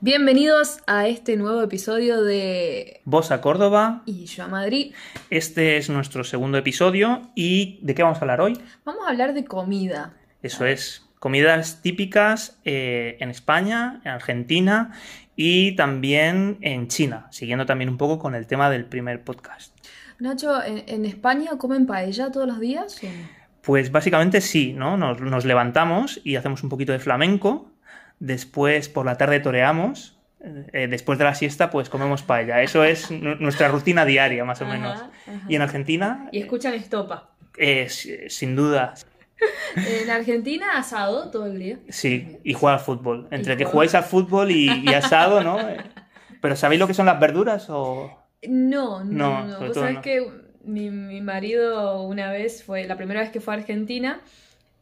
Bienvenidos a este nuevo episodio de Vos a Córdoba. Y yo a Madrid. Este es nuestro segundo episodio. ¿Y de qué vamos a hablar hoy? Vamos a hablar de comida. Eso es. Comidas típicas eh, en España, en Argentina y también en China, siguiendo también un poco con el tema del primer podcast. Nacho, ¿en, España comen paella todos los días? Pues básicamente sí, ¿no? nos levantamos y hacemos un poquito de flamenco después por la tarde toreamos, eh, después de la siesta pues comemos paella. Eso es nuestra rutina diaria más o menos. ¿Y en Argentina? Y escuchan estopa. Eh, sin duda. En Argentina asado todo el día. Sí, y jugar al fútbol. Entre que jugáis al fútbol y, asado, ¿no? Pero ¿sabéis lo que son las verduras o...? No, no, no. Vos sabés que mi, mi marido una vez fue, la primera vez que fue a Argentina,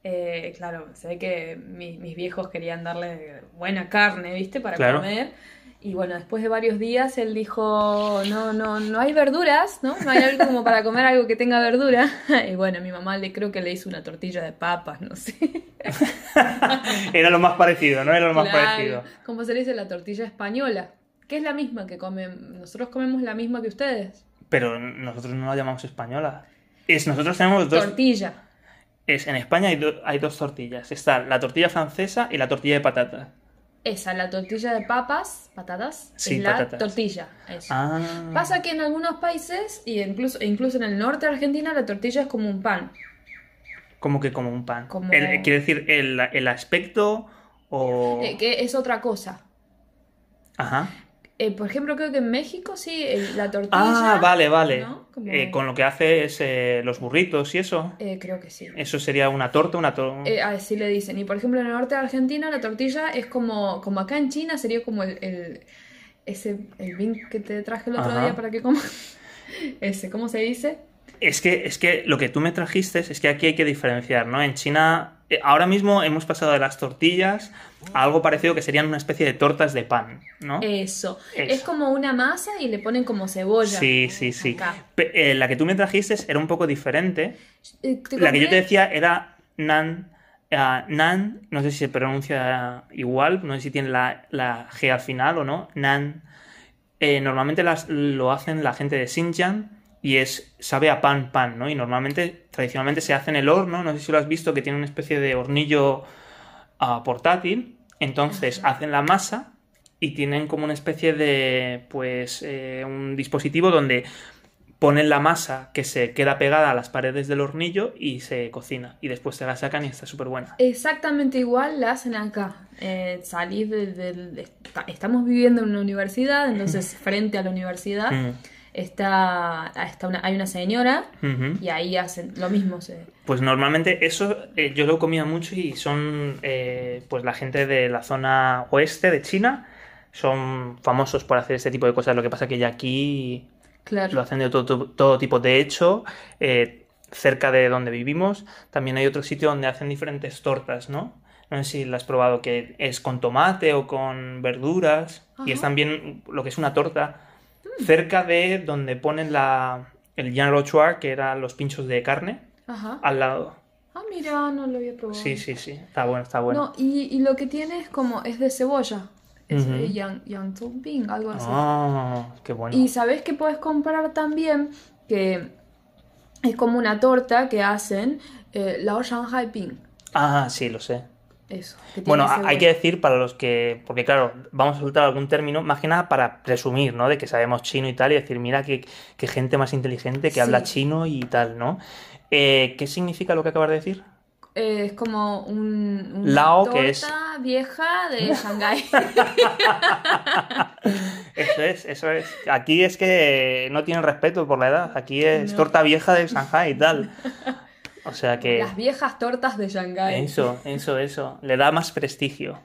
eh, claro, se ve que mis viejos querían darle buena carne, ¿viste? Para comer. Y bueno, después de varios días él dijo, no, no, no hay verduras, ¿no? No hay algo como para comer algo que tenga verdura. Y bueno, mi mamá le creo que le hizo una tortilla de papas, no sé. Era lo más parecido, ¿no? Era lo más parecido. Como se le dice la tortilla española, que es la misma que comen, nosotros comemos la misma que ustedes. Pero nosotros no la llamamos española. Es, nosotros tenemos dos... Tortilla es en España hay, dos tortillas. Está la tortilla francesa y la tortilla de patata. Esa, la tortilla de papas, patatas, es la tortilla. Ah. Pasa que en algunos países, y incluso, incluso en el norte de Argentina, la tortilla es como un pan. ¿Cómo que como un pan? quiere decir, el, aspecto o... Eh, que es otra cosa. Ajá. Eh, por ejemplo, creo que en México sí, la tortilla. Ah, vale, vale. Eh, con lo que hace es eh, los burritos y eso. creo que sí. Eso sería una torta, una torta. así le dicen. Y por ejemplo, en el norte de Argentina, la tortilla es como, como acá en China, sería como el, ese el vin que te traje el otro día para que comas. ese, ¿cómo se dice? Es que, es que lo que tú me trajiste es que aquí hay que diferenciar, ¿no? En China, ahora mismo hemos pasado de las tortillas algo parecido que serían una especie de tortas de pan, ¿no? Eso. Es como una masa y le ponen como cebolla. Sí, sí, sí. Eh, la que tú me trajiste era un poco diferente. Eh, la que yo te decía era nan. Eh, nan, no sé si se pronuncia igual, no sé si tiene la, G al final o no. Nan. normalmente las, lo hacen la gente de Xinjiang y es sabe a pan pan, ¿no? Y normalmente, tradicionalmente se hace en el horno, no sé si lo has visto, que tiene una especie de hornillo ah, portátil entonces hacen la masa y tienen como una especie de, pues, eh, un dispositivo donde ponen la masa que se queda pegada a las paredes del hornillo y se cocina. Y después se la sacan y está súper buena. Exactamente igual la hacen acá. Eh, salir de, Estamos viviendo en una universidad, entonces frente a la universidad... Mm está, está una, hay una señora y ahí hacen lo mismo. Pues normalmente eso eh, yo lo comía mucho y son eh, pues la gente de la zona oeste de China son famosos por hacer este tipo de cosas. Lo que pasa que ya aquí lo hacen de todo, todo, tipo. De hecho, eh, cerca de donde vivimos también hay otro sitio donde hacen diferentes tortas, ¿no? No sé si la has probado, que es con tomate o con verduras. Y es también lo que es una torta cerca de donde ponen la, el Jean Rochoir, que eran los pinchos de carne, al lado. Ah, mira, no lo había probado. Sí, sí, sí, está bueno, está bueno. No, y, lo que tiene es como, es de cebolla. Es de Yang, Yang Ping, algo así. Ah, qué bueno. Y sabes que puedes comprar también, que es como una torta que hacen, eh, Lao Shanghai Ping. Ah, sí, lo sé. Eso. Bueno, hay que decir para los que, porque claro, vamos a soltar algún término, más que nada para presumir, ¿no? De que sabemos chino y tal, y decir, mira qué, gente más inteligente que habla chino y tal, ¿no? Eh, ¿Qué significa lo que acabas de decir? Eh, es como un, Lao, que es vieja de Shanghái. eso es, eso es. Aquí es que no tienen respeto por la edad. Aquí es torta vieja de Shanghái y tal. O sea que... Las viejas tortas de Shanghái. Eso, eso, eso. Le da más prestigio.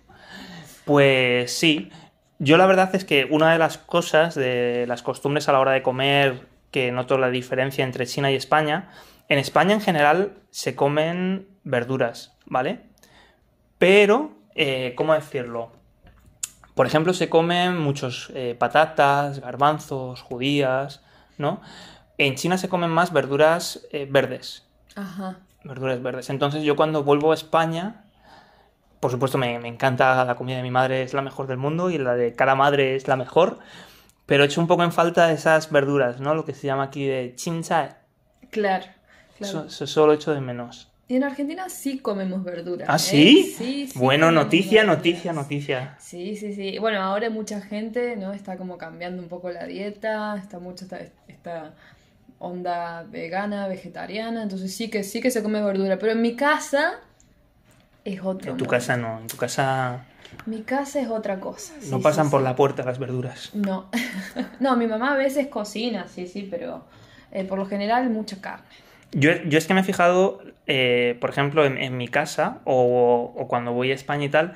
Pues sí. Yo la verdad es que una de las cosas de las costumbres a la hora de comer que noto la diferencia entre China y España, en España en general se comen verduras, ¿vale? Pero, eh, ¿cómo decirlo? Por ejemplo, se comen muchos eh, patatas, garbanzos, judías, ¿no? En China se comen más verduras eh, verdes, Ajá. Verduras verdes. Entonces yo cuando vuelvo a España, por supuesto me, me, encanta la comida de mi madre, es la mejor del mundo y la de cada madre es la mejor, pero he hecho un poco en falta esas verduras, ¿no? Lo que se llama aquí de chincha. Claro. claro. Eso, eso lo echo de menos. Y en Argentina sí comemos verduras. ¿Ah, sí? Sí, sí. Bueno, noticia, noticia, noticia. Sí, sí, sí. Bueno, ahora mucha gente, ¿no? Está como cambiando un poco la dieta, está mucho esta, esta onda vegana, vegetariana, entonces sí que sí que se come verdura, pero en mi casa es otro. En tu casa no, en tu casa mi casa es otra cosa. no pasan por la puerta las verduras. No. no, mi mamá a veces cocina, sí, sí, pero eh, por lo general mucha carne. Yo, yo, es que me he fijado, eh, por ejemplo, en, mi casa o, o, cuando voy a España y tal,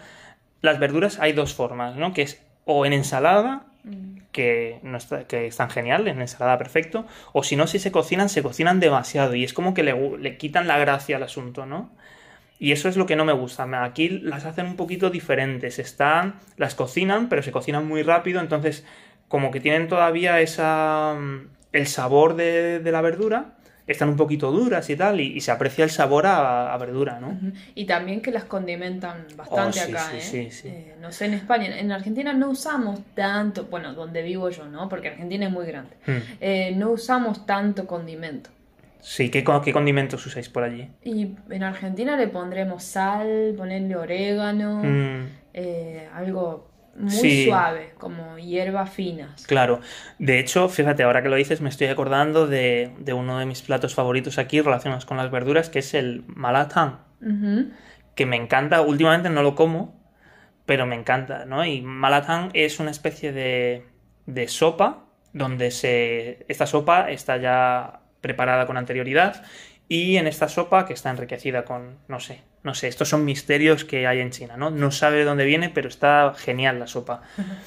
las verduras hay dos formas, ¿no? Que es o en ensalada. Que, no está, que están genial, en ensalada perfecto, o si no, si se cocinan, se cocinan demasiado y es como que le, le quitan la gracia al asunto, ¿no? Y eso es lo que no me gusta. Aquí las hacen un poquito diferentes. Están, las cocinan, pero se cocinan muy rápido, entonces como que tienen todavía esa el sabor de, de la verdura, están un poquito duras y tal, y, se aprecia el sabor a, verdura, ¿no? Y también que las condimentan bastante oh, acá, ¿eh? ¿eh? No sé, en España, en Argentina no usamos tanto, bueno, donde vivo yo, ¿no? Porque Argentina es muy grande. Hmm. Eh, no usamos tanto condimento. Sí, ¿qué, ¿qué condimentos usáis por allí? Y en Argentina le pondremos sal, ponerle orégano, hmm. eh, algo muy suave, como hierbas finas. Claro. De hecho, fíjate, ahora que lo dices, me estoy acordando de, uno de mis platos favoritos aquí relacionados con las verduras, que es el malatán. Que me encanta, últimamente no lo como, pero me encanta, ¿no? Y malatán es una especie de, de sopa donde se. Esta sopa está ya preparada con anterioridad y en esta sopa que está enriquecida con, no sé, no sé, estos son misterios que hay en China, ¿no? No sabe de dónde viene, pero está genial la sopa.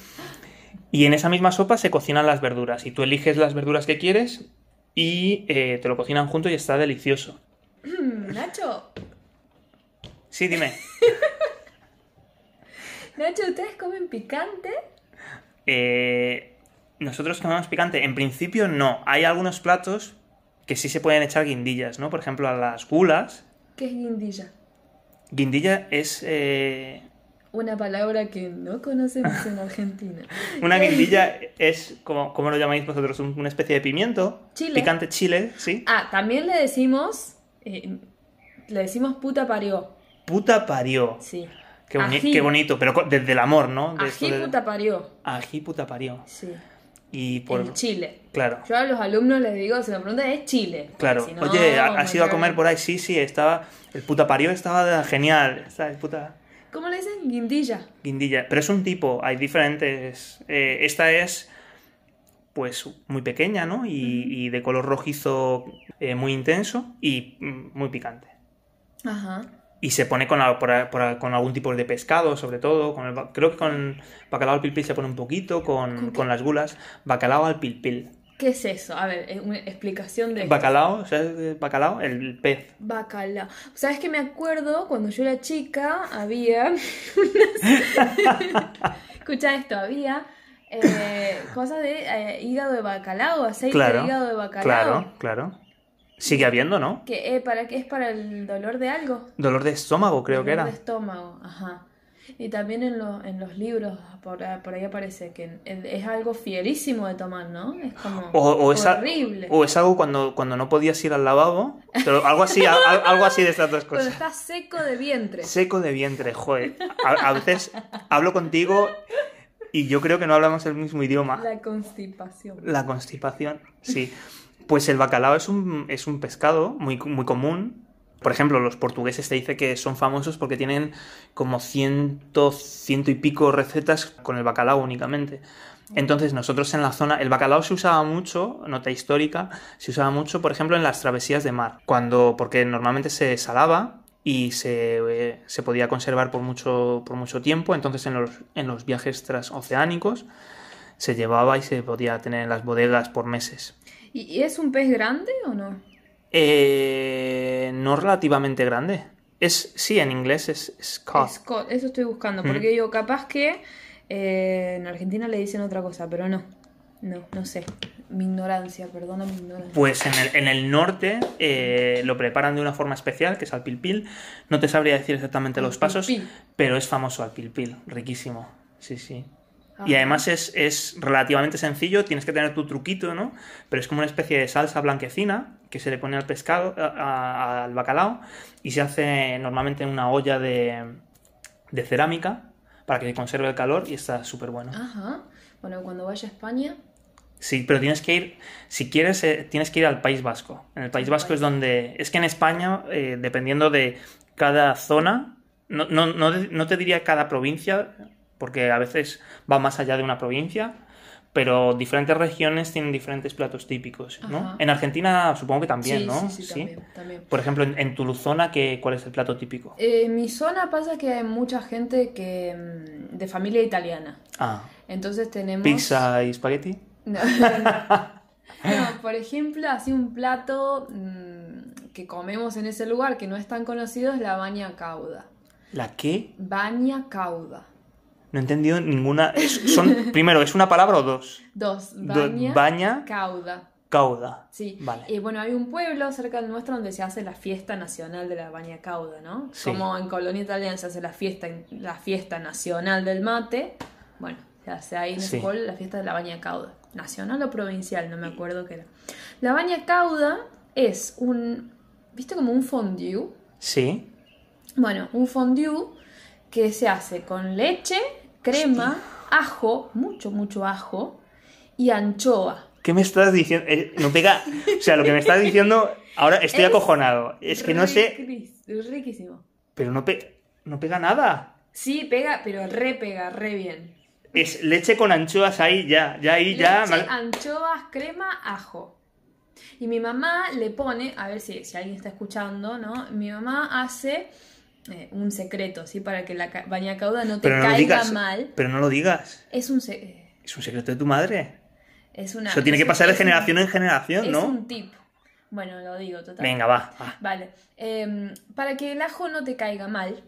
Y en esa misma sopa se cocinan las verduras y tú eliges las verduras que quieres y eh, te lo cocinan junto y está delicioso. Nacho. Sí, dime. Nacho, ¿ustedes comen picante? Eh, nosotros comemos picante. En principio no. Hay algunos platos que sí se pueden echar guindillas, ¿no? Por ejemplo, a las gulas. ¿Qué es guindilla? Guindilla es... Eh, Una palabra que no conocemos en Argentina. Una guindilla es, como, ¿cómo lo llamáis vosotros? Una especie de pimiento. Chile. Picante chile, ¿sí? Ah, también le decimos... Eh, le decimos puta parió. Puta parió. Sí. Qué, qué bonito, pero desde el amor, ¿no? Ají puta parió. Ají puta parió. Sí. Y por... Chile. Claro. Yo a los alumnos les digo, si me preguntan, es Chile. Claro. Oye, ¿has ido a comer por ahí? Sí, sí, estaba... El puta parió estaba genial. Está, puta... ¿Cómo le dicen? Guindilla. Guindilla. Pero es un tipo, hay diferentes... Eh, esta es pues muy pequeña, ¿no? Y, de color rojizo eh, muy intenso y mm, muy picante. Ajá y se pone con, con, algún tipo de pescado, sobre todo. Con el, creo que con bacalao al pilpil se pone un poquito, con, ¿Con, las gulas. Bacalao al pilpil. ¿Qué es eso? A ver, una explicación de... Bacalao, ¿sabes bacalao? El pez. Bacalao. ¿Sabes que me acuerdo cuando yo era chica había... Escucha esto, había eh, cosas de eh, hígado de bacalao, aceite de hígado de bacalao. Claro, claro. Sigue habiendo, ¿no? ¿Que, eh, ¿Para qué es para el dolor de algo? Dolor de estómago, creo que era. Dolor de estómago, ajá. Y también en, en los libros, por, ahí aparece que es algo fierísimo de tomar, ¿no? Es como o, es horrible. o es algo cuando, cuando no podías ir al lavabo, pero algo así, algo así de estas dos cosas. Cuando estás seco de vientre. Seco de vientre, joder. A, a veces hablo contigo y yo creo que no hablamos el mismo idioma. La constipación. La constipación, sí. Pues el bacalao es un, es un pescado muy, muy común. Por ejemplo, los portugueses te dicen que son famosos porque tienen como ciento, ciento y pico recetas con el bacalao únicamente. Entonces, nosotros en la zona, el bacalao se usaba mucho, nota histórica, se usaba mucho, por ejemplo, en las travesías de mar, cuando, porque normalmente se salaba y se, eh, se podía conservar por mucho, por mucho tiempo, entonces en los, en los viajes transoceánicos se llevaba y se podía tener en las bodegas por meses. ¿Y es un pez grande o no? Eh, no relativamente grande. Es, sí, en inglés es, Scott. eso estoy buscando, porque yo capaz que eh, en Argentina le dicen otra cosa, pero no. No, no sé. Mi ignorancia, perdona mi ignorancia. Pues en el, en el norte eh, lo preparan de una forma especial, que es al pilpil. No te sabría decir exactamente los pasos, pero es famoso al pilpil, riquísimo. Sí, sí. Y además es, es, relativamente sencillo, tienes que tener tu truquito, ¿no? Pero es como una especie de salsa blanquecina que se le pone al pescado, al bacalao, y se hace normalmente en una olla de, de cerámica para que conserve el calor y está súper bueno. Ajá. Bueno, cuando vaya a España. Sí, pero tienes que ir, si quieres, eh, tienes que ir al País Vasco. En el País Vasco es donde. Es que en España, eh, dependiendo de cada zona, no, no, no, no te diría cada provincia, porque a veces va más allá de una provincia, pero diferentes regiones tienen diferentes platos típicos, ¿no? En Argentina supongo que también, ¿no? Sí, sí, También, también. Por ejemplo, en, tu zona, ¿qué, ¿cuál es el plato típico? Eh, en mi zona pasa que hay mucha gente que mm, de familia italiana. Ah. Entonces tenemos... ¿Pizza y espagueti? No, por ejemplo, así un plato mm, que comemos en ese lugar que no es tan conocido es la baña cauda. ¿La qué? Baña cauda. No he entendido ninguna. son, primero, ¿es una palabra o dos? Dos. Baña. baña cauda. Cauda. Sí. Vale. Y bueno, hay un pueblo cerca del nuestro donde se hace la fiesta nacional de la baña cauda, ¿no? Como en Colonia Italiana se hace la fiesta, la fiesta nacional del mate. Bueno, se hace ahí en sí. la fiesta de la baña cauda. Nacional o provincial, no me acuerdo qué era. La baña cauda es un. ¿Viste como un fondue? Sí. Bueno, un fondue que se hace con leche, crema, ajo, mucho, mucho ajo y anchoa. ¿Qué me estás diciendo? Eh, no pega. O sea, lo que me estás diciendo, ahora estoy acojonado. Es que no sé. Es riquísimo. Pero no, no pega nada. Sí, pega, pero re pega, re bien. Es leche con anchoas ahí, ya, ya ahí, ya. Anchoas, crema, ajo. Y mi mamá le pone, a ver si, si alguien está escuchando, ¿no? Mi mamá hace eh, un secreto, ¿sí? Para que la baña cauda no te caiga mal. Pero no lo digas. Es un, es un secreto de tu madre. Es una, Eso tiene que pasar de generación en generación, ¿no? Es un tip. Bueno, lo digo total. Venga, va. Vale. Em, para que el ajo no te caiga mal,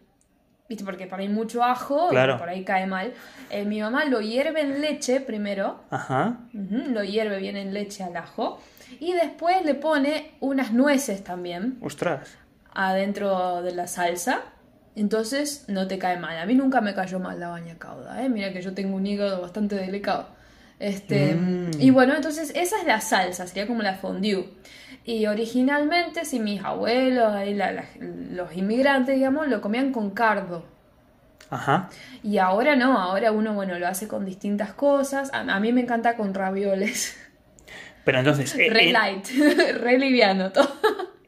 ¿viste? Porque para hay mucho ajo y por ahí cae mal. Eh, mi mamá lo hierve en leche primero. Ajá. lo hierve bien en leche al ajo. Y después le pone unas nueces también. Ostras adentro de la salsa. Entonces no te cae mal. A mí nunca me cayó mal la baña cauda, ¿eh? Mira que yo tengo un hígado bastante delicado. Este, mm. Y bueno, entonces esa es la salsa, sería como la fondue. Y originalmente, si mis abuelos, los inmigrantes, digamos, lo comían con cardo. Ajá. Y ahora no, ahora uno, bueno, lo hace con distintas cosas. A, mí me encanta con ravioles. Pero entonces... re eh, light, re liviano todo.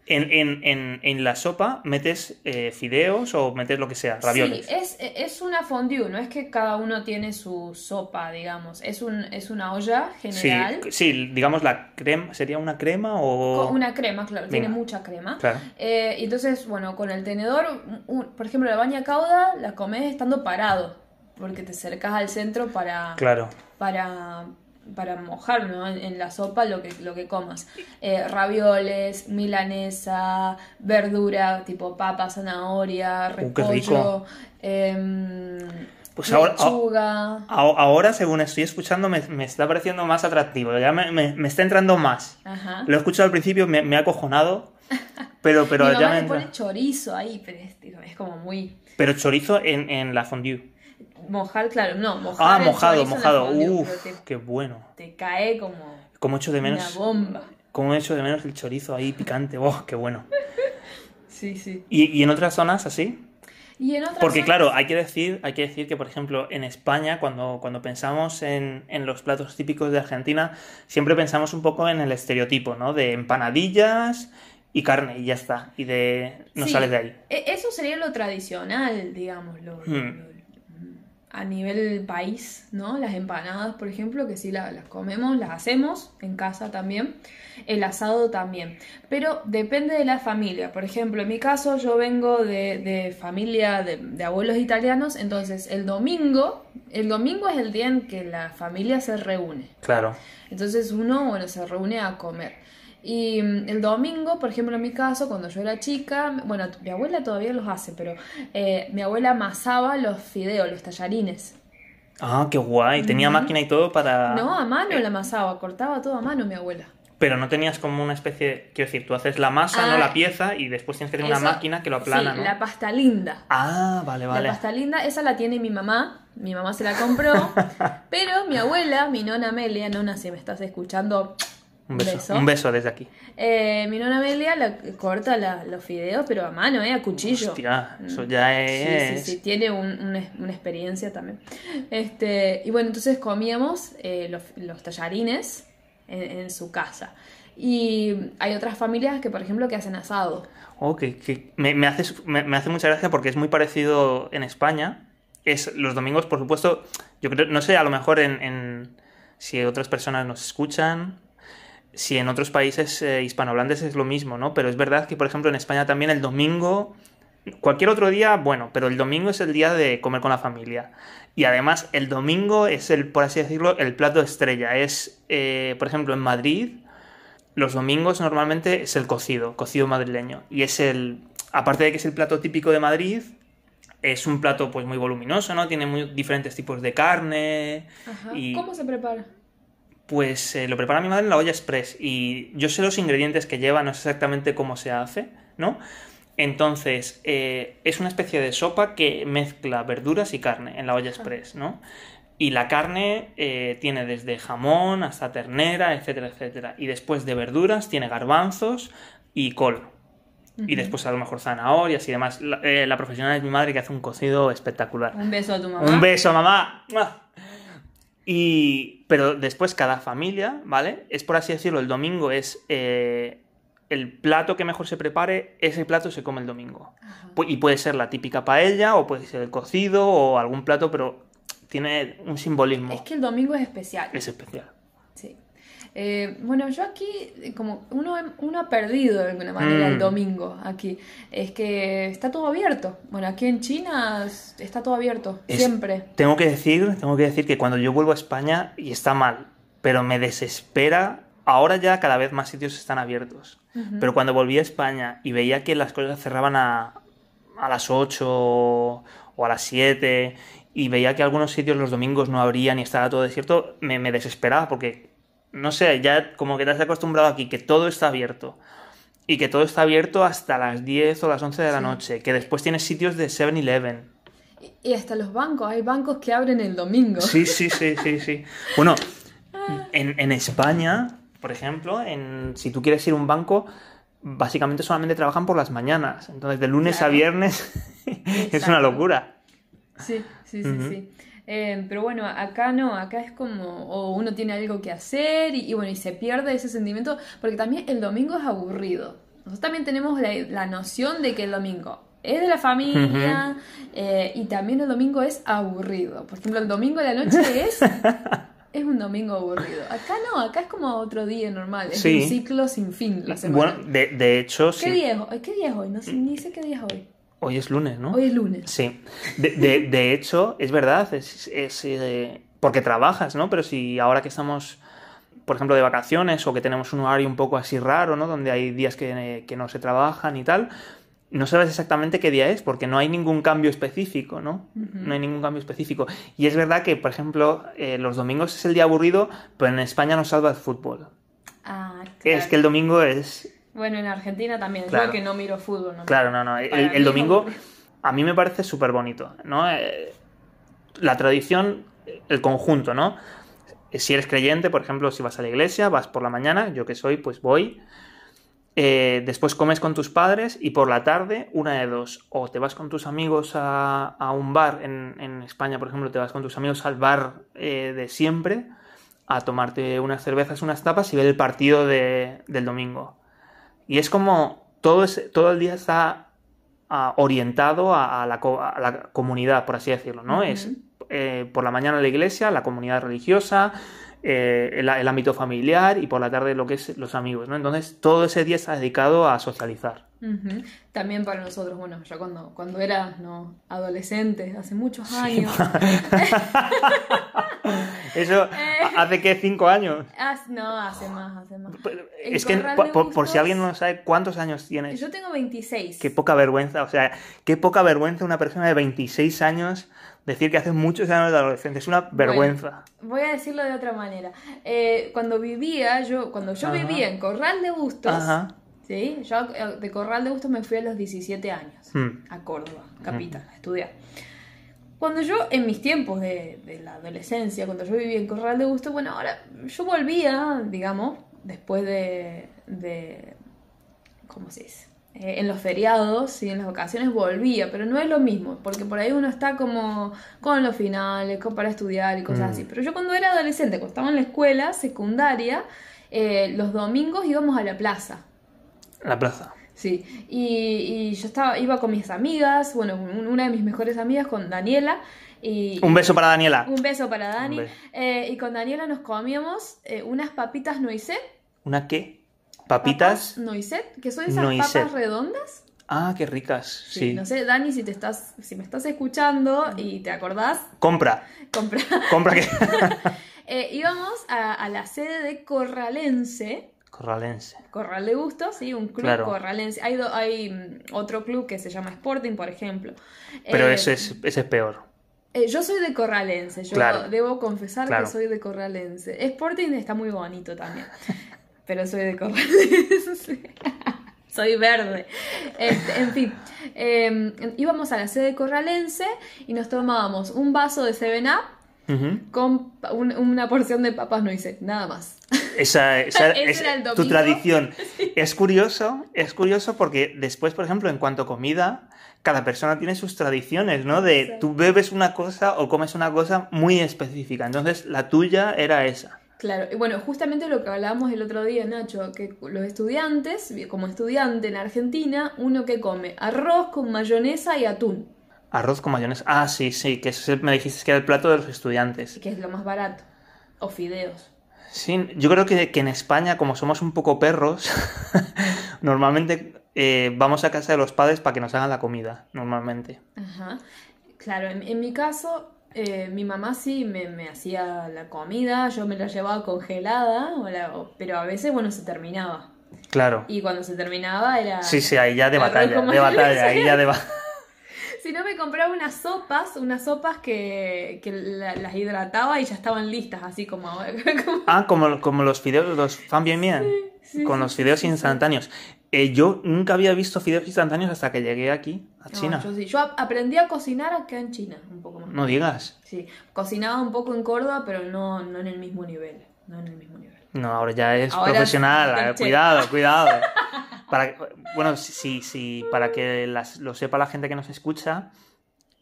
En, la sopa metes eh, fideos o metes lo que sea, ravioles. Sí, es, es, una fondue, no es que cada uno tiene su sopa, digamos. Es, un, es una olla general. Sí, digamos la crema, ¿sería una crema o...? Una crema, claro, tiene mucha crema. Claro. Eh, entonces, bueno, con el tenedor, por ejemplo, la baña cauda la comes estando parado, porque te acercas al centro para... Claro. Para para mojar en, la sopa lo que, lo que comas. Eh, ravioles, milanesa, verdura tipo papa, zanahoria, uh, repollo, eh, pues ahora, ahora, según estoy escuchando, me, me, está pareciendo más atractivo. Ya me, me, está entrando más. Lo he escuchado al principio, me, me ha acojonado. Pero, pero ya me. pone chorizo ahí, pero es, como muy. Pero chorizo en, en la fondue. Mojar, claro, no, mojar. Ah, mojado, mojado. Uf, qué bueno. Te cae como. Como hecho de menos. Una bomba. Como hecho de menos el chorizo ahí picante. ¡Oh, qué bueno! sí, sí. ¿Y, ¿Y, en otras zonas así? ¿Y en otras Porque claro, hay que decir, hay que decir que, por ejemplo, en España, cuando, cuando pensamos en, en los platos típicos de Argentina, siempre pensamos un poco en el estereotipo, ¿no? De empanadillas y carne y ya está. Y de. no sale de ahí. E, eso sería lo tradicional, digamos, lo, hmm a nivel país, ¿no? Las empanadas, por ejemplo, que sí las, comemos, las hacemos en casa también. El asado también. Pero depende de la familia. Por ejemplo, en mi caso yo vengo de, familia de, abuelos italianos, entonces el domingo, el domingo es el día en que la familia se reúne. Claro. Entonces uno, bueno, se reúne a comer. Y mm, el domingo, por ejemplo, en mi caso, cuando yo era chica, bueno, mi abuela todavía los hace, pero eh, mi abuela amasaba los fideos, los tallarines. Ah, qué guay. Tenía máquina y todo para... No, a mano la amasaba, cortaba todo a mano y todo para... No, a mano la amasaba, cortaba todo a mano mi abuela. Pero no tenías como una especie, quiero decir, tú haces la masa, no la ah, pieza, y después tienes que tener una máquina que lo aplana, sí, la pasta linda. Ah, vale, vale. La pasta linda, esa la tiene mi mamá, mi mamá se la compró, pero mi abuela, mi nona Amelia, nona si me estás escuchando, un beso, un beso desde aquí. Eh, mi nona Amelia la, corta los fideos, pero a mano, ¿eh? A cuchillo. Hostia, eso ya es... Sí, sí, sí, tiene una, experiencia también. Este, y bueno, entonces comíamos eh, los, tallarines en, su casa. Y hay otras familias que, por ejemplo, que hacen asado. Oh, que, me, me, hace, me, hace mucha gracia porque es muy parecido en España. Es los domingos, por supuesto, yo creo, no sé, a lo mejor en, en si otras personas nos escuchan si en otros países eh, hispanohablantes es lo mismo, ¿no? Pero es verdad que, por ejemplo, en España también el domingo, cualquier otro día, bueno, pero el domingo es el día de comer con la familia. Y además el domingo es el, por así decirlo, el plato estrella. Es, eh, por ejemplo, en Madrid, los domingos normalmente es el cocido, cocido madrileño. Y es el, aparte de que es el plato típico de Madrid, es un plato pues muy voluminoso, ¿no? Tiene muy diferentes tipos de carne. Ajá. ¿Cómo se prepara? Pues eh, lo prepara mi madre en la olla express y yo sé los ingredientes que lleva, no sé exactamente cómo se hace, ¿no? Entonces, eh, es una especie de sopa que mezcla verduras y carne en la olla express, ¿no? Y la carne eh, tiene desde jamón hasta ternera, etcétera, etcétera. Y después de verduras tiene garbanzos y col. Y después a lo mejor zanahorias y demás. La, la, profesional es mi madre que hace un cocido espectacular. Un beso a tu mamá. Un beso, mamá. Y, pero después cada familia, ¿vale? Es por así decirlo, el domingo es eh, el plato que mejor se prepare, ese plato se come el domingo. Y puede ser la típica paella, o puede ser el cocido, o algún plato, pero tiene un simbolismo. Es que el domingo es especial. Es especial. Eh, bueno, yo aquí, como uno, uno ha perdido de alguna manera el mm. domingo aquí, es que está todo abierto. Bueno, aquí en China está todo abierto, siempre. Tengo que decir, tengo que decir que cuando yo vuelvo a España, y está mal, pero me desespera, ahora ya cada vez más sitios están abiertos. Pero cuando volví a España y veía que las cosas cerraban a, a las 8 o a las 7 y veía que algunos sitios los domingos no abrían y estaba todo desierto, me, me desesperaba porque no sé, ya como que te has acostumbrado aquí, que todo está abierto. Y que todo está abierto hasta las 10 o las 11 de la noche. Que después tienes sitios de 7-Eleven. Y hasta los bancos, hay bancos que abren el domingo. Sí, sí, sí, sí, sí. Bueno, en, España, por ejemplo, en, si tú quieres ir a un banco, básicamente solamente trabajan por las mañanas. Entonces, de lunes a viernes es una locura. Sí, sí, sí, sí. Eh, pero bueno, acá no, acá es como, o uno tiene algo que hacer y, bueno, y se pierde ese sentimiento, porque también el domingo es aburrido. Nosotros también tenemos la, noción de que el domingo es de la familia eh, y también el domingo es aburrido. Por ejemplo, el domingo de la noche es... es un domingo aburrido. Acá no, acá es como otro día normal. Es un ciclo sin fin la semana. Bueno, de, hecho, ¿Qué Día es, ¿Qué día es hoy? No sé, ni sé qué día es hoy. Hoy es lunes, ¿no? Hoy es lunes. Sí. De, hecho, es verdad, es, eh, porque trabajas, ¿no? Pero si ahora que estamos, por ejemplo, de vacaciones o que tenemos un horario un poco así raro, ¿no? Donde hay días que, no se trabajan y tal, no sabes exactamente qué día es, porque no hay ningún cambio específico, ¿no? No hay ningún cambio específico. Y es verdad que, por ejemplo, eh, los domingos es el día aburrido, pero en España nos salva el fútbol. Ah, claro. Es que el domingo es bueno, en Argentina también, claro. que no miro fútbol. ¿no? Claro, no, no. El, domingo a mí me parece súper bonito, ¿no? Eh, la tradición, el conjunto, ¿no? Si eres creyente, por ejemplo, si vas a la iglesia, vas por la mañana, yo que soy, pues voy. Eh, después comes con tus padres y por la tarde, una de dos. O te vas con tus amigos a, un bar, en, España, por ejemplo, te vas con tus amigos al bar eh, de siempre a tomarte unas cervezas, unas tapas y ver el partido del domingo. Y es como todo, todo el día está ah, orientado a, la, comunidad, por así decirlo, ¿no? Es eh, por la mañana la iglesia, la comunidad religiosa, eh, el, ámbito familiar y por la tarde lo que es los amigos, ¿no? Entonces todo ese día está dedicado a socializar. También para nosotros, bueno, yo cuando, cuando era ¿no? adolescente, hace muchos años. Eso, eh. ¿hace qué? ¿Cinco años? no, hace más, hace más. Es que, por, si alguien no sabe, ¿cuántos años tienes? Yo tengo 26. Qué poca vergüenza, o sea, qué poca vergüenza una persona de 26 años decir que hace muchos años de adolescente. Es una vergüenza. voy a decirlo de otra manera. Eh, cuando vivía, yo, cuando yo vivía en Corral de Bustos, ¿sí? yo eh, de Corral de Bustos me fui a los 17 años hmm. a Córdoba, capital, a estudiar. Cuando yo, en mis tiempos de, de, la adolescencia, cuando yo vivía en Corral de Bustos, bueno, ahora yo volvía, digamos, después de, de ¿cómo se dice? Eh, en los feriados y en las ocasiones volvía, pero no es lo mismo, porque por ahí uno está como con los finales, para estudiar y cosas mm. así. Pero yo cuando era adolescente, cuando estaba en la escuela secundaria, eh, los domingos íbamos a la plaza. La plaza. Sí, y, yo estaba, iba con mis amigas, bueno, una de mis mejores amigas, con Daniela. Y, un beso para Daniela. Un beso para Dani. Eh, y con Daniela nos comíamos unas papitas noisette. ¿Una qué? Papitas. Noiset, que son esas papas redondas. Ah, qué ricas. Sí, No sé, Dani, si te estás, si me estás escuchando y te acordás. Compra. Compra. Compra que. Eh, íbamos a, la sede de Corralense. Corralense. Corral de Gusto, sí, un club corralense. Hay, hay mm, otro club que se llama Sporting, por ejemplo. Pero ese, es, eh, ese es peor. Eh, yo soy de Corralense, yo debo confesar que soy de Corralense. Sporting está muy bonito también pero soy de Corralense. soy verde. Este, en fin, em, íbamos a la sede corralense y nos tomábamos un vaso de 7-Up con una porción de papas no hice, nada más. Esa, es tu tradición. Es curioso, es curioso porque después, por ejemplo, en cuanto a comida, cada persona tiene sus tradiciones, ¿no? De tú bebes una cosa o comes una cosa muy específica. Entonces, la tuya era esa. Claro, y bueno, justamente lo que hablábamos el otro día, Nacho, que los estudiantes, como estudiante en Argentina, uno que come arroz con mayonesa y atún. Arroz con mayonesa. Ah, sí, sí, que me dijiste que era el plato de los estudiantes. Que es lo más barato. O fideos. Sí, yo creo que, en España, como somos un poco perros, normalmente eh, vamos a casa de los padres para que nos hagan la comida, normalmente. Ajá. Claro, en mi caso, eh, mi mamá sí me, hacía la comida, yo me la llevaba congelada, pero a veces, bueno, se terminaba. Claro. Y cuando se terminaba era... Sí, sí, ahí ya de batalla, de batalla, ahí ya de Si no, me compraba unas sopas, unas sopas que, las hidrataba y ya estaban listas, así como... ah, como, como los fideos, los fan bien bien. con los fideos instantáneos. Eh, yo nunca había visto fideos instantáneos hasta que llegué aquí, a China. yo sí. Yo aprendí a cocinar acá en China, un poco más. No digas. Sí, cocinaba un poco en Córdoba, pero no, no en el mismo nivel. No en el mismo nivel. No, ahora ya es profesional. Eh, cuidado, cuidado. para, bueno, sí, sí, para que lo sepa la gente que nos escucha,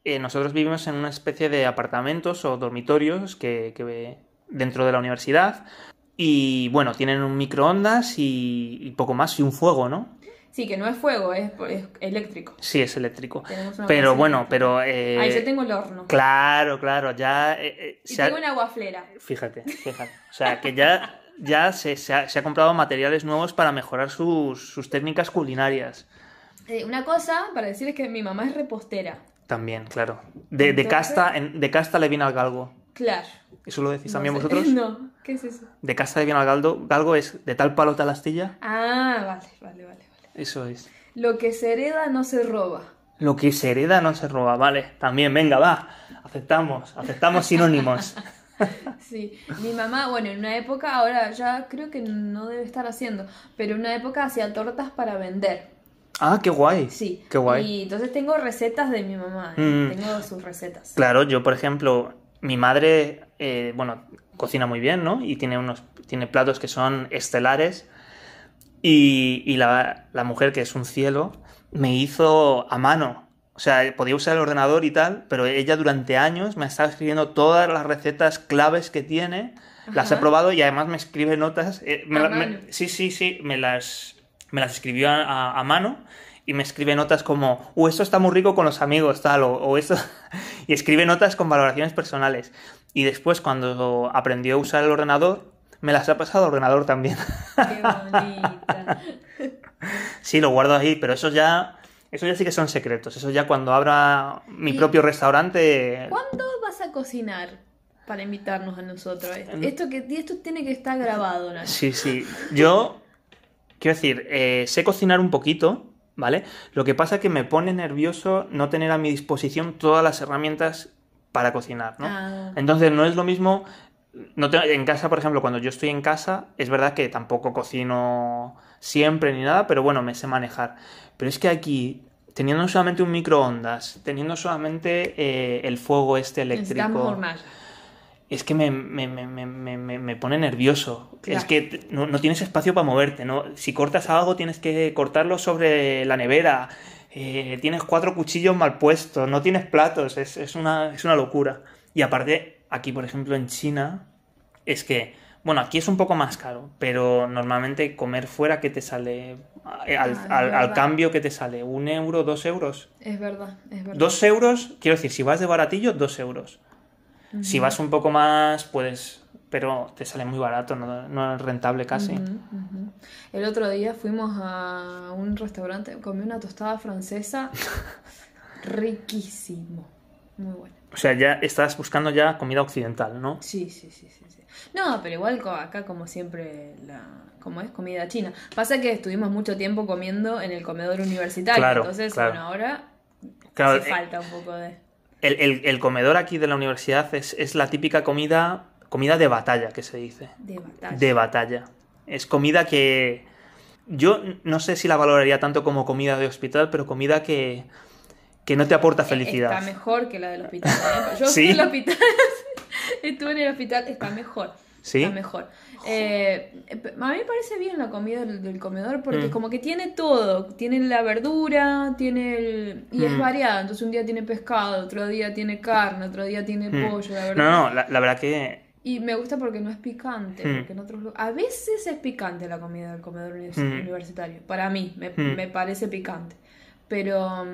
eh, nosotros vivimos en una especie de apartamentos o dormitorios que, que dentro de la universidad y bueno, tienen un microondas y, poco más, y un fuego, ¿no? Sí, que no es fuego, es, eléctrico. Sí, es eléctrico. Pero bueno, pero... Eh... Ahí yo tengo el horno. Claro, claro, ya... Eh, eh, y tengo una guaflera. Fíjate, fíjate. O sea, que ya, ya se, ha, comprado materiales nuevos para mejorar sus, técnicas culinarias. Eh, una cosa para decir es que mi mamá es repostera. También, claro. De, de casta, de casta le viene al galgo. Claro. ¿Eso lo decís también vosotros? No. ¿Qué es eso? De casa de bien al galdo. Galgo es de tal palo tal astilla. Ah, vale, vale, vale, Eso es. Lo que se hereda no se roba. Lo que se hereda no se roba, vale. También, venga, va. Aceptamos, aceptamos sinónimos. sí, mi mamá, bueno, en una época, ahora ya creo que no debe estar haciendo, pero en una época hacía tortas para vender. Ah, qué guay. Sí. Qué guay. Y entonces tengo recetas de mi mamá. Mm. Tengo sus recetas. Claro, yo, por ejemplo, mi madre, eh, bueno, cocina muy bien, ¿no? Y tiene unos tiene platos que son estelares. Y, la, mujer, que es un cielo, me hizo a mano. O sea, podía usar el ordenador y tal, pero ella durante años me ha estado escribiendo todas las recetas claves que tiene. Las he probado y además me escribe notas. Eh, sí, sí, sí, me las, me las escribió a mano y me escribe notas como, uh, esto está muy rico con los amigos, tal, o, esto... y escribe notas con valoraciones personales. Y después, cuando aprendió a usar el ordenador, me las ha pasado al ordenador también. Qué bonita. sí, lo guardo ahí, pero eso ya... Eso ya sí que son secretos. Eso ya cuando abra mi propio restaurante... ¿Cuándo vas a cocinar? Para invitarnos a nosotros. Esto, que, esto tiene que estar grabado, ¿no? Sí, sí. Yo, quiero decir, eh, sé cocinar un poquito, ¿vale? Lo que pasa es que me pone nervioso no tener a mi disposición todas las herramientas para cocinar, ¿no? Ah. Entonces no es lo mismo... No en casa, por ejemplo, cuando yo estoy en casa, es verdad que tampoco cocino siempre ni nada, pero bueno, me sé manejar. Pero es que aquí, teniendo solamente un microondas, teniendo solamente eh, el fuego este eléctrico es que me, me, me, me pone nervioso. Es que no, tienes espacio para moverte, ¿no? Si cortas algo tienes que cortarlo sobre la nevera. Eh, tienes cuatro cuchillos mal puestos, no tienes platos, es, es, una, es una locura. Y aparte, aquí por ejemplo en China, es que, bueno, aquí es un poco más caro, pero normalmente comer fuera, ¿qué te sale? Eh, al, ah, al, cambio, ¿qué te sale? ¿Un euro, dos euros? Es verdad, es verdad. Dos euros, quiero decir, si vas de baratillo, dos euros. Si vas un poco más, puedes, pero te sale muy barato, no, es rentable casi. El otro día fuimos a un restaurante, comí una tostada francesa riquísimo, muy bueno. O sea, ya estás buscando ya comida occidental, ¿no? Sí, sí, sí, sí. No, pero igual acá como siempre la como es comida china. Pasa que estuvimos mucho tiempo comiendo en el comedor universitario, entonces bueno, ahora hace eh, falta un poco de el, comedor aquí de la universidad es, la típica comida, comida de batalla, que se dice. De batalla. De batalla. Es comida que yo no sé si la valoraría tanto como comida de hospital, pero comida que, que no te aporta felicidad. Está mejor que la del hospital. ¿eh? Yo ¿Sí? en el hospital, estuve en el hospital, está mejor. ¿Sí? Está mejor. Eh, a mí me parece bien la comida del, comedor porque mm. como que tiene todo. Tiene la verdura, tiene el... Y es mm. variada. Entonces un día tiene pescado, otro día tiene carne, otro día tiene mm. pollo, la verdad. No, no, la, verdad que... Y me gusta porque no es picante. Porque en otros A veces es picante la comida del comedor universitario. Para mí, me, me parece picante. Pero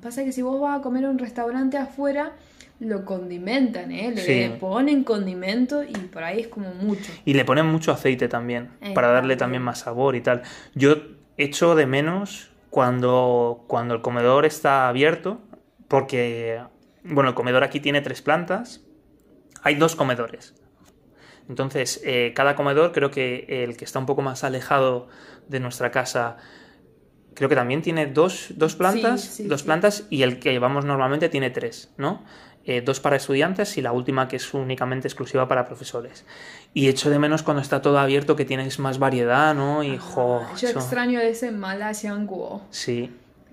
pasa que si vos vas a comer a un restaurante afuera lo condimentan, ¿eh? Le ponen condimento y por ahí es como mucho. Y le ponen mucho aceite también, para darle también más sabor y tal. Yo echo de menos cuando, cuando el comedor está abierto, porque, bueno, el comedor aquí tiene tres plantas, hay dos comedores. Entonces, eh, cada comedor, creo que el que está un poco más alejado de nuestra casa, creo que también tiene dos, dos plantas, dos plantas, y el que llevamos normalmente tiene tres, ¿no? Eh, dos para estudiantes y la última que es únicamente exclusiva para profesores. Y echo de menos cuando está todo abierto que tienes más variedad, ¿no? Y ah, Yo extraño ese Malaysian Guo. Sí.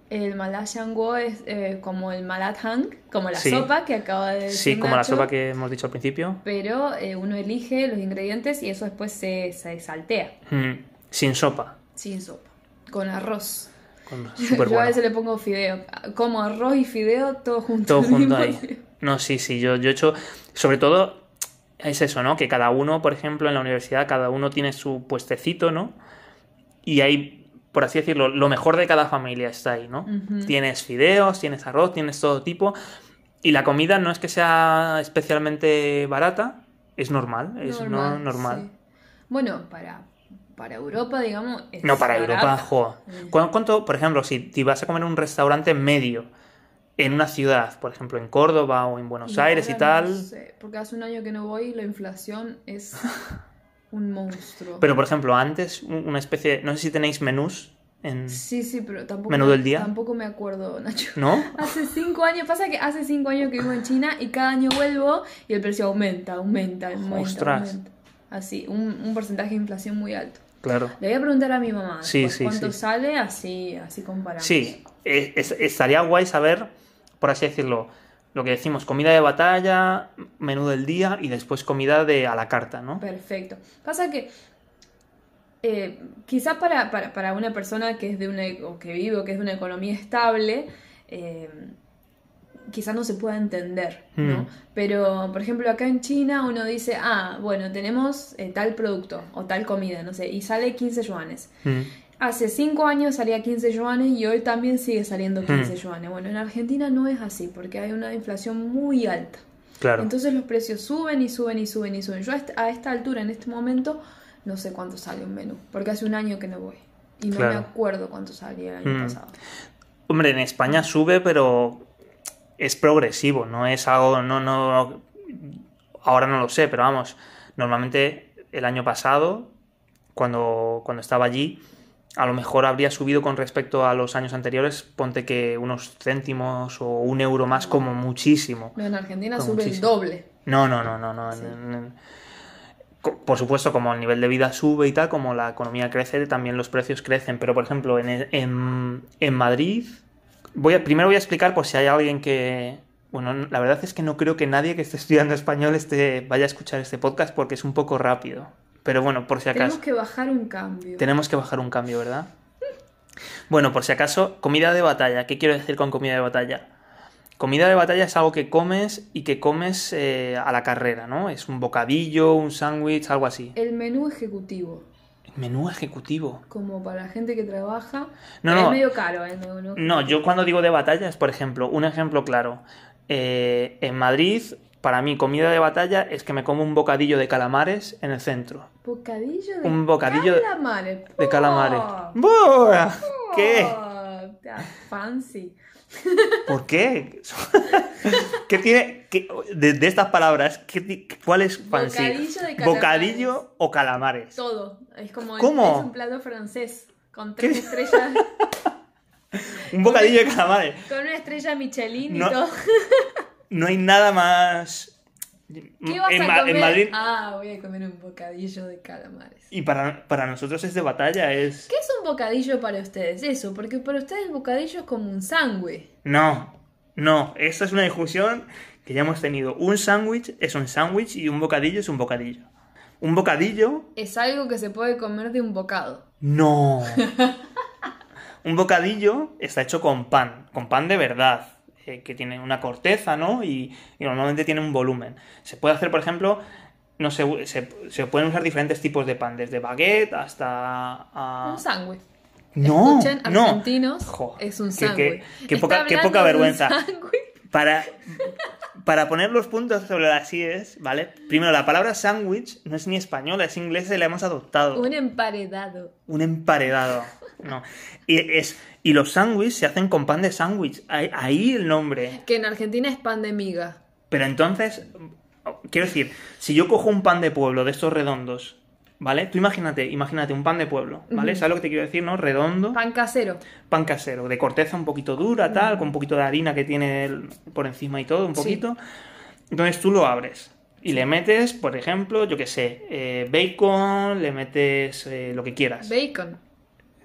El Malaysian Guo es eh, como el Malathang, como la sopa que acaba de decir Sí, como la sopa que hemos dicho al principio. Pero eh, uno elige los ingredientes y eso después se, se saltea. Mm, sin sopa. Sin sopa. Con arroz. Yo a veces le pongo fideo. Como arroz y fideo todo junto. Todo junto ahí. No, sí, sí, yo, yo he hecho, sobre todo, es eso, ¿no? Que cada uno, por ejemplo, en la universidad, cada uno tiene su puestecito, ¿no? Y hay, por así decirlo, lo mejor de cada familia está ahí, ¿no? Tienes fideos, tienes arroz, tienes todo tipo. Y la comida no es que sea especialmente barata, es normal, es normal. No, normal. Bueno, para, para Europa, digamos. no, para Europa, jo. ¿Cuánto, por ejemplo, si te vas a comer en un restaurante medio, en una ciudad, por ejemplo en Córdoba o en Buenos Aires y tal. No sé, porque hace un año que no voy y la inflación es un monstruo. Pero por ejemplo, antes una especie, no sé si tenéis menús en Sí, sí, pero tampoco menú del día. Tampoco me acuerdo, Nacho. ¿No? Hace cinco años, pasa que hace cinco años que vivo en China y cada año vuelvo y el precio aumenta, aumenta, aumenta, Ostras. Así, un, un porcentaje de inflación muy alto. Claro. Le voy a preguntar a mi mamá sí, sí, cuánto sale, así, así comparamos. Sí, eh, estaría guay saber por así decirlo, lo que decimos, comida de batalla, menú del día y después comida de a la carta, ¿no? Perfecto. Pasa que eh, quizás para, para, una persona que es de una o que vive o que es de una economía estable, eh, quizás no se pueda entender, ¿no? Hmm. Pero, por ejemplo, acá en China uno dice, ah, bueno, tenemos eh, tal producto o tal comida, no sé, y sale 15 yuanes. Hmm hace 5 años salía 15 yuanes y hoy también sigue saliendo 15 hmm. yuanes. Bueno, en Argentina no es así porque hay una inflación muy alta. Claro. Entonces los precios suben y suben y suben y suben. Yo a esta altura, en este momento, no sé cuánto sale un menú, porque hace un año que no voy. Y no me acuerdo cuánto salía el año pasado. Hombre, en España sube, pero es progresivo, no es algo, no, no, ahora no lo sé, pero vamos, normalmente el año pasado, cuando, cuando estaba allí, a lo mejor habría subido con respecto a los años anteriores, ponte que unos céntimos o un euro más como muchísimo. en Argentina sube el doble. No, no, no, no, no. Por supuesto, como el nivel de vida sube y tal, como la economía crece, también los precios crecen. Pero, por ejemplo, en, en, en Madrid, voy a, primero voy a explicar por si hay alguien que... Bueno, la verdad es que no creo que nadie que esté estudiando español esté, vaya a escuchar este podcast porque es un poco rápido. Pero bueno, por si acaso. Tenemos que bajar un cambio. Tenemos que bajar un cambio, ¿verdad? Bueno, por si acaso, comida de batalla. ¿Qué quiero decir con comida de batalla? Comida de batalla es algo que comes y que comes eh, a la carrera, ¿no? Es un bocadillo, un sándwich, algo así. El menú ejecutivo. Menú ejecutivo. Como para la gente que trabaja. No, no. Es medio caro el menú. No, yo cuando digo de batalla es, por ejemplo, un ejemplo claro. Eh, en Madrid para mí, comida de batalla es que me como un bocadillo de calamares en el centro. ¿Bocadillo de un bocadillo calamares? De calamares. ¡Buah! ¿Qué? Fancy. ¿Por qué? ¿Qué tiene de, estas palabras? ¿Cuál es fancy? Bocadillo de. ¿Bocadillo o calamares? Todo. Es como ¿Cómo? es un plato francés con tres estrellas. un bocadillo de calamares. Con una estrella Michelin y todo no hay nada más... ¿Qué vas a comer? En Madrid... Ah, voy a comer un bocadillo de calamares. Y para, nosotros es de batalla, es... ¿Qué es un bocadillo para ustedes? Eso, porque para ustedes el bocadillo es como un sándwich. No, no, esta es una discusión que ya hemos tenido. Un sándwich es un sándwich y un bocadillo es un bocadillo. Un bocadillo... Es algo que se puede comer de un bocado. No. un bocadillo está hecho con pan, con pan de verdad que tiene una corteza, ¿no? Y, normalmente tiene un volumen. Se puede hacer, por ejemplo, no se, se, pueden usar diferentes tipos de pan, desde baguette hasta... Un sándwich. No, Escuchen, argentinos, es un sándwich. Qué, poca, qué poca vergüenza. Para, para poner los puntos sobre las IES, ¿vale? Primero, la palabra sándwich no es ni española, es inglesa y la hemos adoptado. Un emparedado. Un emparedado. No. Y, es, y los sándwiches se hacen con pan de sándwich. Ahí, el nombre. Que en Argentina es pan de miga. Pero entonces, quiero decir, si yo cojo un pan de pueblo de estos redondos, ¿vale? Tú imagínate, imagínate un pan de pueblo, ¿vale? ¿Sabes lo que te quiero decir, no? Redondo. Pan casero. Pan casero, de corteza un poquito dura, tal, con un poquito de harina que tiene por encima y todo, un poquito. Entonces tú lo abres. Y le metes, por ejemplo, yo qué sé, eh, bacon, le metes eh, lo que quieras. Bacon.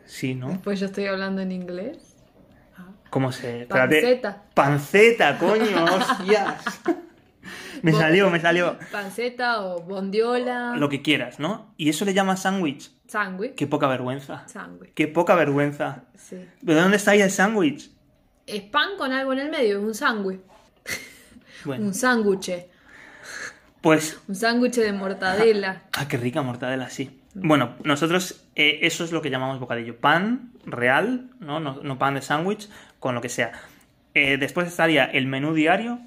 Sí, ¿no? Después yo estoy hablando en inglés. ¿Cómo se...? Panceta. Panceta, coño, hostias. Me salió, me salió. Panceta o bondiola. Lo que quieras, ¿no? Y eso le llama sándwich. Sándwich. Qué poca vergüenza. Sándwich. Qué poca vergüenza. Sí. ¿De dónde está ahí el sándwich? Es pan con algo en el medio, es un sándwich. Bueno. Un sándwich. Pues. Un sándwich de mortadela. Ah, qué rica mortadela, sí. Bueno, nosotros eh, eso es lo que llamamos bocadillo. Pan real, no, no, pan de sándwich, con lo que sea. Eh, después estaría el menú diario,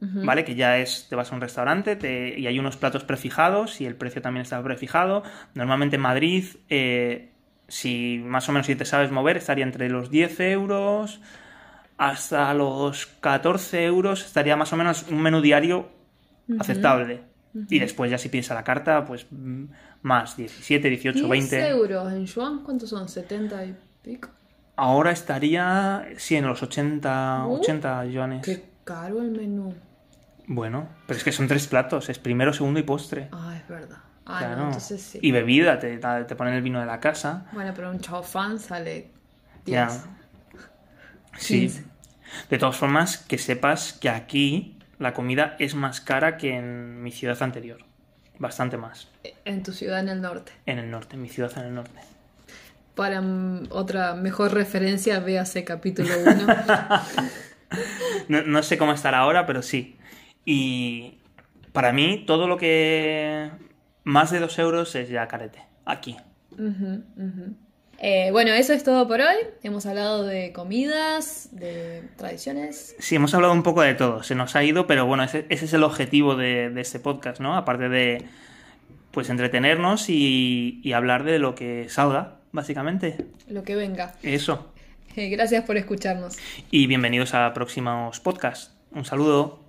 ¿vale? Que ya es, te vas a un restaurante y hay unos platos prefijados y el precio también está prefijado. Normalmente en Madrid, eh, si más o menos si te sabes mover, estaría entre los 10 euros hasta los 14 euros, estaría más o menos un menú diario aceptable. Y después ya si pides a la carta, pues mm, más, 17, 18, 20. euros en yuan? ¿Cuántos son? ¿70 y pico? Ahora estaría, sí, en los 80, 80 uh, yuanes. Qué caro el menú. Bueno, pero es que son tres platos, es primero, segundo y postre. Ah, es verdad. Ah, no, entonces sí. Y bebida, te, te ponen el vino de la casa. Bueno, pero un chao fan sale 10. Sí. De todas formas, que sepas que aquí la comida es más cara que en mi ciudad anterior. Bastante más. En tu ciudad en el norte. En el norte, en mi ciudad en el norte. Para otra mejor referencia, véase capítulo 1. no, sé cómo estará ahora, pero sí. Y para mí, todo lo que más de dos euros es ya carete. Aquí. Eh, bueno, eso es todo por hoy. Hemos hablado de comidas, de tradiciones. Sí, hemos hablado un poco de todo. Se nos ha ido, pero bueno, ese, es el objetivo de, este podcast, ¿no? Aparte de, pues, entretenernos y, y, hablar de lo que salga, básicamente. Lo que venga. Eso. Gracias por escucharnos. Y bienvenidos a próximos podcasts. Un saludo.